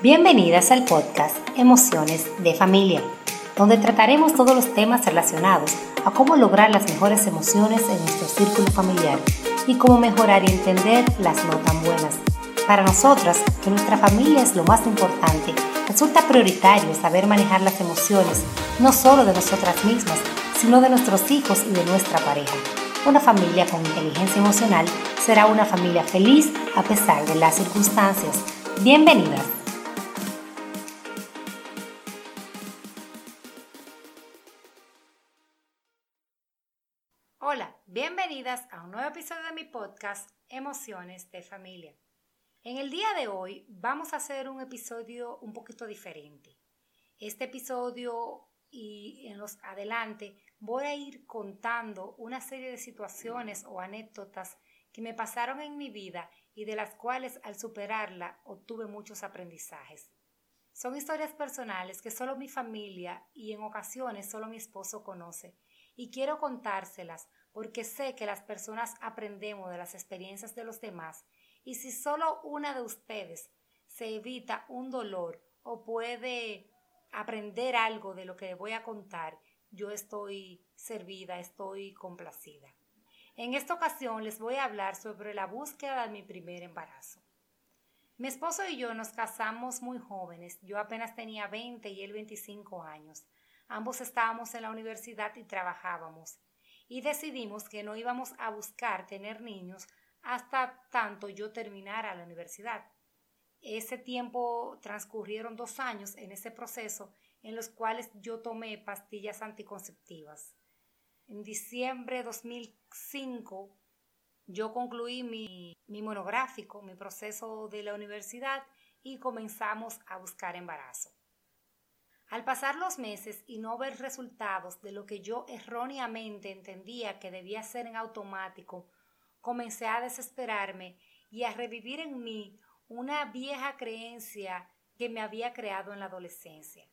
Bienvenidas al podcast Emociones de Familia, donde trataremos todos los temas relacionados a cómo lograr las mejores emociones en nuestro círculo familiar y cómo mejorar y entender las no tan buenas. Para nosotras, que nuestra familia es lo más importante, resulta prioritario saber manejar las emociones, no solo de nosotras mismas, sino de nuestros hijos y de nuestra pareja. Una familia con inteligencia emocional será una familia feliz a pesar de las circunstancias. Bienvenidas. A un nuevo episodio de mi podcast Emociones de Familia. En el día de hoy vamos a hacer un episodio un poquito diferente. Este episodio y en los adelante voy a ir contando una serie de situaciones o anécdotas que me pasaron en mi vida y de las cuales al superarla obtuve muchos aprendizajes. Son historias personales que solo mi familia y en ocasiones solo mi esposo conoce y quiero contárselas porque sé que las personas aprendemos de las experiencias de los demás y si solo una de ustedes se evita un dolor o puede aprender algo de lo que voy a contar, yo estoy servida, estoy complacida. En esta ocasión les voy a hablar sobre la búsqueda de mi primer embarazo. Mi esposo y yo nos casamos muy jóvenes, yo apenas tenía 20 y él 25 años. Ambos estábamos en la universidad y trabajábamos, y decidimos que no íbamos a buscar tener niños hasta tanto yo terminara la universidad. Ese tiempo transcurrieron dos años en ese proceso en los cuales yo tomé pastillas anticonceptivas. En diciembre de 2005 yo concluí mi, mi monográfico, mi proceso de la universidad y comenzamos a buscar embarazo. Al pasar los meses y no ver resultados de lo que yo erróneamente entendía que debía ser en automático, comencé a desesperarme y a revivir en mí una vieja creencia que me había creado en la adolescencia.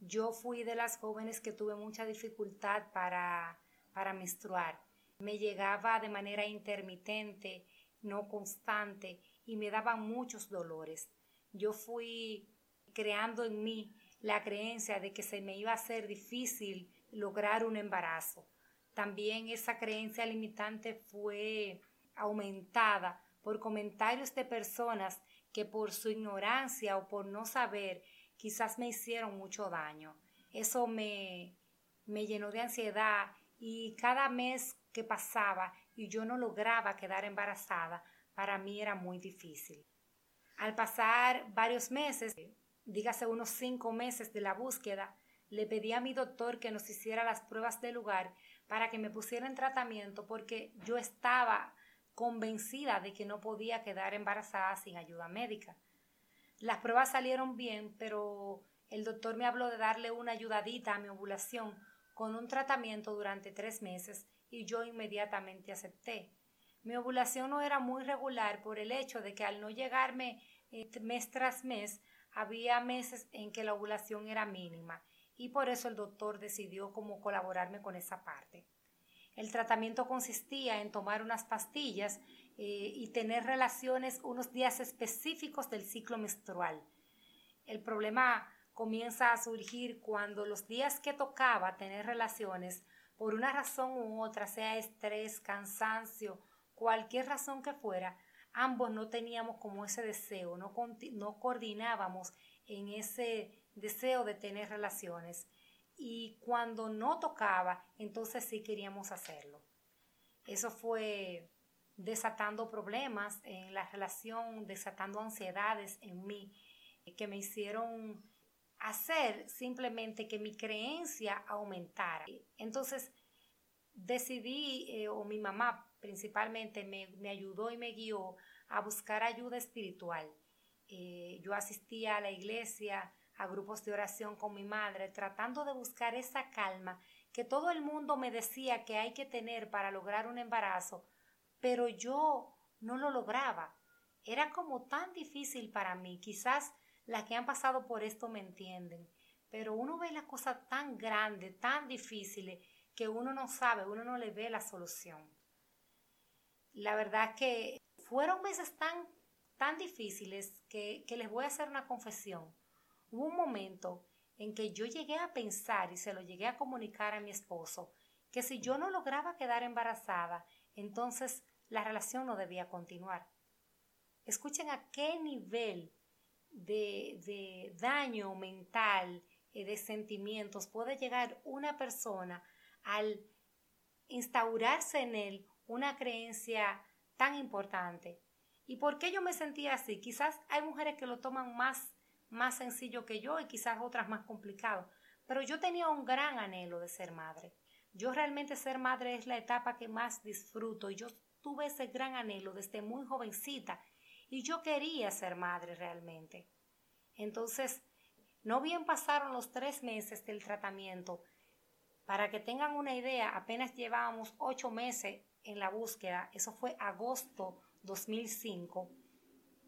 Yo fui de las jóvenes que tuve mucha dificultad para, para menstruar. Me llegaba de manera intermitente, no constante, y me daban muchos dolores. Yo fui creando en mí la creencia de que se me iba a hacer difícil lograr un embarazo. También esa creencia limitante fue aumentada por comentarios de personas que por su ignorancia o por no saber quizás me hicieron mucho daño. Eso me, me llenó de ansiedad y cada mes que pasaba y yo no lograba quedar embarazada, para mí era muy difícil. Al pasar varios meses, dígase unos cinco meses de la búsqueda, le pedí a mi doctor que nos hiciera las pruebas del lugar para que me pusiera en tratamiento porque yo estaba convencida de que no podía quedar embarazada sin ayuda médica. Las pruebas salieron bien, pero el doctor me habló de darle una ayudadita a mi ovulación con un tratamiento durante tres meses y yo inmediatamente acepté. Mi ovulación no era muy regular por el hecho de que al no llegarme eh, mes tras mes había meses en que la ovulación era mínima y por eso el doctor decidió cómo colaborarme con esa parte. El tratamiento consistía en tomar unas pastillas eh, y tener relaciones unos días específicos del ciclo menstrual. El problema comienza a surgir cuando los días que tocaba tener relaciones, por una razón u otra, sea estrés, cansancio, cualquier razón que fuera, ambos no teníamos como ese deseo, no, no coordinábamos en ese deseo de tener relaciones. Y cuando no tocaba, entonces sí queríamos hacerlo. Eso fue desatando problemas en la relación, desatando ansiedades en mí, que me hicieron hacer simplemente que mi creencia aumentara. Entonces decidí, eh, o mi mamá principalmente me, ayudó y me guió a buscar ayuda espiritual. Eh, yo asistía a la iglesia, a grupos de oración con mi madre, tratando de buscar esa calma que todo el mundo me decía que hay que tener para lograr un embarazo, pero yo no lo lograba. Era como tan difícil para mí. Quizás las que han pasado por esto me entienden, pero uno ve las cosas tan grandes, tan difíciles, que uno no sabe, uno no le ve la solución. La verdad que fueron meses tan tan difíciles que, que les voy a hacer una confesión. Hubo un momento en que yo llegué a pensar y se lo llegué a comunicar a mi esposo que si yo no lograba quedar embarazada, entonces la relación no debía continuar. Escuchen a qué nivel de, de daño mental y de sentimientos puede llegar una persona al instaurarse en él una creencia tan importante. ¿Y por qué yo me sentía así? Quizás hay mujeres que lo toman más, más sencillo que yo y quizás otras más complicado, pero yo tenía un gran anhelo de ser madre. Yo realmente ser madre es la etapa que más disfruto y yo tuve ese gran anhelo desde muy jovencita y yo quería ser madre realmente. Entonces, no bien pasaron los tres meses del tratamiento. Para que tengan una idea, apenas llevábamos ocho meses en la búsqueda. Eso fue agosto 2005.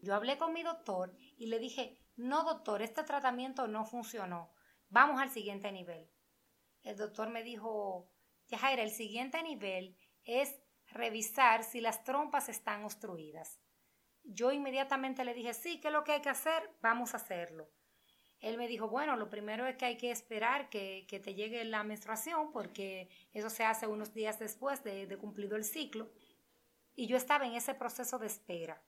Yo hablé con mi doctor y le dije, no doctor, este tratamiento no funcionó. Vamos al siguiente nivel. El doctor me dijo, Yajaira, el siguiente nivel es revisar si las trompas están obstruidas. Yo inmediatamente le dije, sí, ¿qué es lo que hay que hacer? Vamos a hacerlo. Él me dijo, bueno, lo primero es que hay que esperar que, te llegue la menstruación porque eso se hace unos días después de, de cumplido el ciclo. Y yo estaba en ese proceso de espera.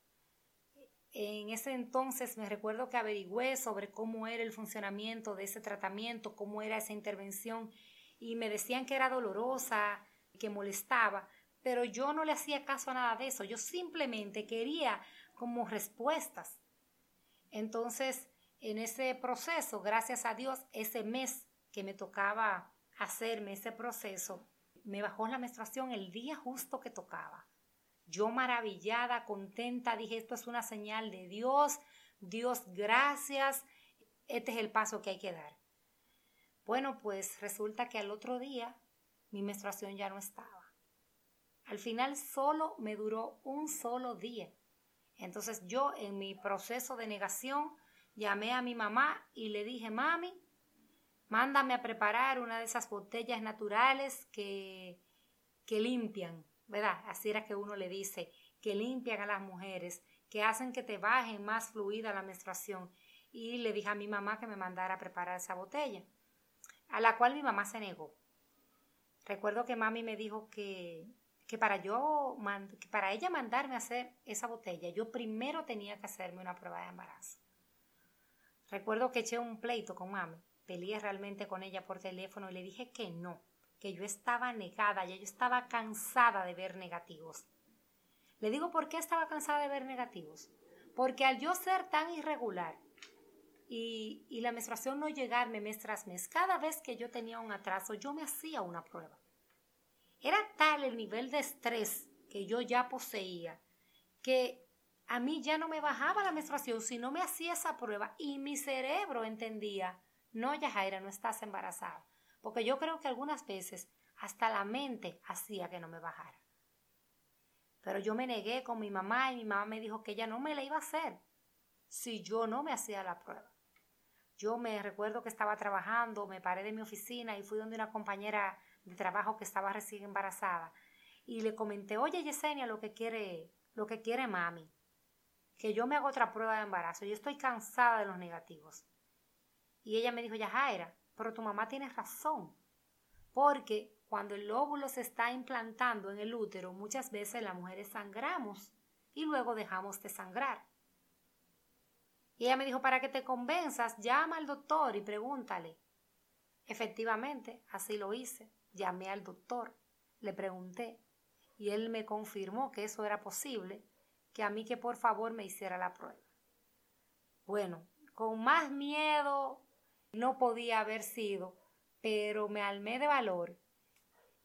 En ese entonces me recuerdo que averigüé sobre cómo era el funcionamiento de ese tratamiento, cómo era esa intervención y me decían que era dolorosa, que molestaba, pero yo no le hacía caso a nada de eso, yo simplemente quería como respuestas. Entonces, en ese proceso, gracias a Dios, ese mes que me tocaba hacerme ese proceso, me bajó la menstruación el día justo que tocaba. Yo maravillada, contenta, dije, esto es una señal de Dios, Dios, gracias, este es el paso que hay que dar. Bueno, pues resulta que al otro día mi menstruación ya no estaba. Al final solo me duró un solo día. Entonces yo en mi proceso de negación llamé a mi mamá y le dije, mami, mándame a preparar una de esas botellas naturales que, que limpian, ¿verdad? Así era que uno le dice, que limpian a las mujeres, que hacen que te baje más fluida la menstruación. Y le dije a mi mamá que me mandara a preparar esa botella, a la cual mi mamá se negó. Recuerdo que mami me dijo que, que para yo, que para ella mandarme a hacer esa botella, yo primero tenía que hacerme una prueba de embarazo. Recuerdo que eché un pleito con mami, peleé realmente con ella por teléfono y le dije que no, que yo estaba negada, ya yo estaba cansada de ver negativos. Le digo por qué estaba cansada de ver negativos. Porque al yo ser tan irregular y, y la menstruación no llegarme mes tras mes, cada vez que yo tenía un atraso, yo me hacía una prueba. Era tal el nivel de estrés que yo ya poseía que a mí ya no me bajaba la menstruación si no me hacía esa prueba y mi cerebro entendía, no, Yajaira, no estás embarazada. Porque yo creo que algunas veces hasta la mente hacía que no me bajara. Pero yo me negué con mi mamá y mi mamá me dijo que ella no me la iba a hacer si yo no me hacía la prueba. Yo me recuerdo que estaba trabajando, me paré de mi oficina y fui donde una compañera de trabajo que estaba recién embarazada y le comenté, oye Yesenia, lo que quiere, lo que quiere mami que yo me hago otra prueba de embarazo. Yo estoy cansada de los negativos. Y ella me dijo, ya Jaira, pero tu mamá tiene razón. Porque cuando el óvulo se está implantando en el útero, muchas veces las mujeres sangramos y luego dejamos de sangrar. Y ella me dijo, para que te convenzas, llama al doctor y pregúntale. Efectivamente, así lo hice. Llamé al doctor, le pregunté y él me confirmó que eso era posible que a mí que por favor me hiciera la prueba. Bueno, con más miedo no podía haber sido, pero me almé de valor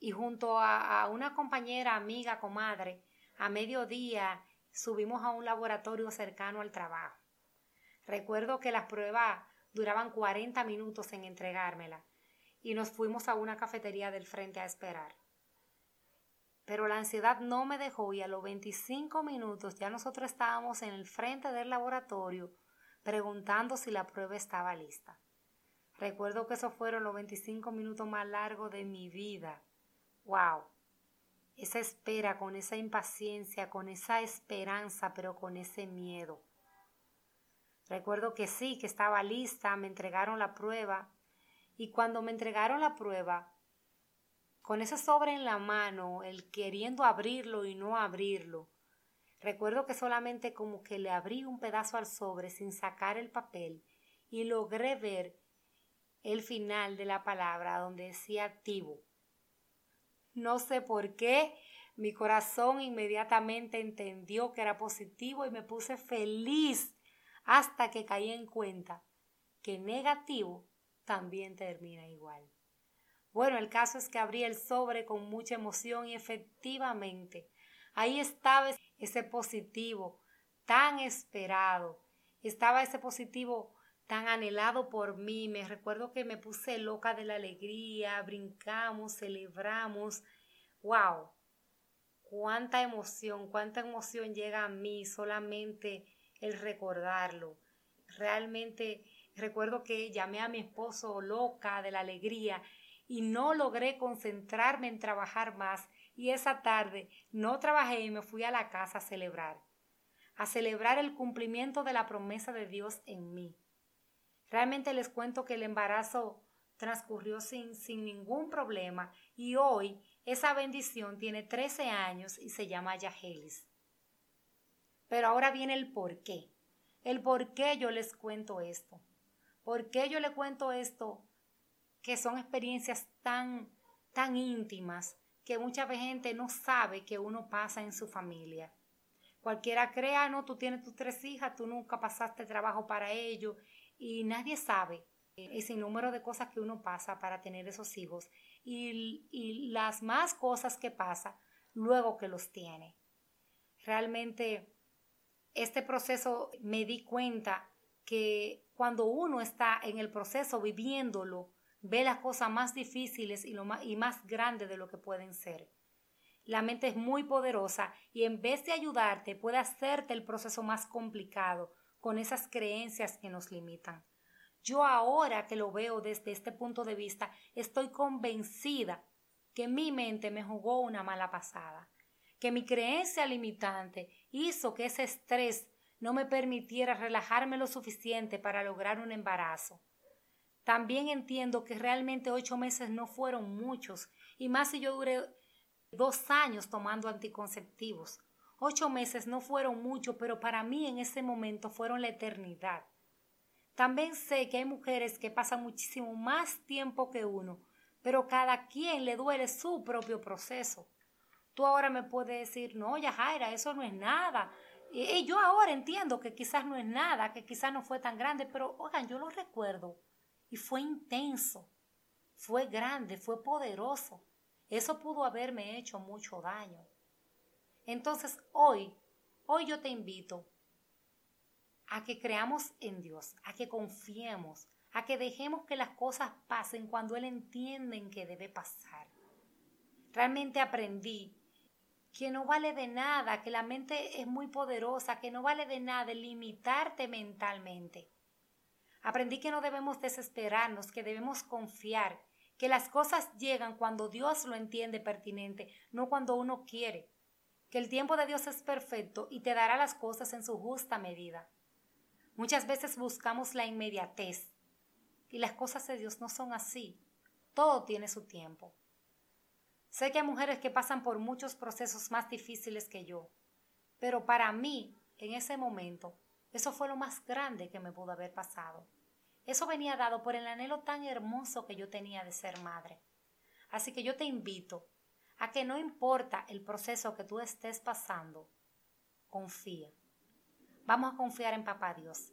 y junto a, a una compañera, amiga, comadre, a mediodía subimos a un laboratorio cercano al trabajo. Recuerdo que las pruebas duraban 40 minutos en entregármela y nos fuimos a una cafetería del frente a esperar. Pero la ansiedad no me dejó y a los 25 minutos ya nosotros estábamos en el frente del laboratorio preguntando si la prueba estaba lista. Recuerdo que esos fueron los 25 minutos más largos de mi vida. ¡Wow! Esa espera, con esa impaciencia, con esa esperanza, pero con ese miedo. Recuerdo que sí, que estaba lista, me entregaron la prueba y cuando me entregaron la prueba, con ese sobre en la mano, el queriendo abrirlo y no abrirlo, recuerdo que solamente como que le abrí un pedazo al sobre sin sacar el papel y logré ver el final de la palabra donde decía activo. No sé por qué, mi corazón inmediatamente entendió que era positivo y me puse feliz hasta que caí en cuenta que negativo también termina igual. Bueno, el caso es que abrí el sobre con mucha emoción y efectivamente ahí estaba ese positivo tan esperado, estaba ese positivo tan anhelado por mí. Me recuerdo que me puse loca de la alegría, brincamos, celebramos. ¡Wow! Cuánta emoción, cuánta emoción llega a mí solamente el recordarlo. Realmente recuerdo que llamé a mi esposo loca de la alegría y no logré concentrarme en trabajar más y esa tarde no trabajé y me fui a la casa a celebrar, a celebrar el cumplimiento de la promesa de Dios en mí. Realmente les cuento que el embarazo transcurrió sin, sin ningún problema y hoy esa bendición tiene 13 años y se llama Yahelis. Pero ahora viene el por qué. El por qué yo les cuento esto. ¿Por qué yo le cuento esto? Que son experiencias tan, tan íntimas que mucha gente no sabe que uno pasa en su familia. Cualquiera crea, no, tú tienes tus tres hijas, tú nunca pasaste trabajo para ellos y nadie sabe ese número de cosas que uno pasa para tener esos hijos y, y las más cosas que pasa luego que los tiene. Realmente este proceso me di cuenta que cuando uno está en el proceso viviéndolo, ve las cosas más difíciles y, lo más, y más grandes de lo que pueden ser. La mente es muy poderosa y en vez de ayudarte puede hacerte el proceso más complicado con esas creencias que nos limitan. Yo ahora que lo veo desde este punto de vista, estoy convencida que mi mente me jugó una mala pasada, que mi creencia limitante hizo que ese estrés no me permitiera relajarme lo suficiente para lograr un embarazo. También entiendo que realmente ocho meses no fueron muchos, y más si yo duré dos años tomando anticonceptivos. Ocho meses no fueron mucho, pero para mí en ese momento fueron la eternidad. También sé que hay mujeres que pasan muchísimo más tiempo que uno, pero cada quien le duele su propio proceso. Tú ahora me puedes decir, no, Yajaira, eso no es nada. Y, yo ahora entiendo que quizás no es nada, que quizás no fue tan grande, pero oigan, yo lo recuerdo y fue intenso, fue grande, fue poderoso. Eso pudo haberme hecho mucho daño. Entonces hoy, hoy yo te invito a que creamos en Dios, a que confiemos, a que dejemos que las cosas pasen cuando Él entiende que debe pasar. Realmente aprendí que no vale de nada, que la mente es muy poderosa, que no vale de nada limitarte mentalmente. Aprendí que no debemos desesperarnos, que debemos confiar, que las cosas llegan cuando Dios lo entiende pertinente, no cuando uno quiere que el tiempo de Dios es perfecto y te dará las cosas en su justa medida. Muchas veces buscamos la inmediatez y las cosas de Dios no son así. Todo tiene su tiempo. Sé que hay mujeres que pasan por muchos procesos más difíciles que yo, pero para mí, en ese momento, eso fue lo más grande que me pudo haber pasado. Eso venía dado por el anhelo tan hermoso que yo tenía de ser madre. Así que yo te invito a que no importa el proceso que tú estés pasando, confía. Vamos a confiar en Papá Dios.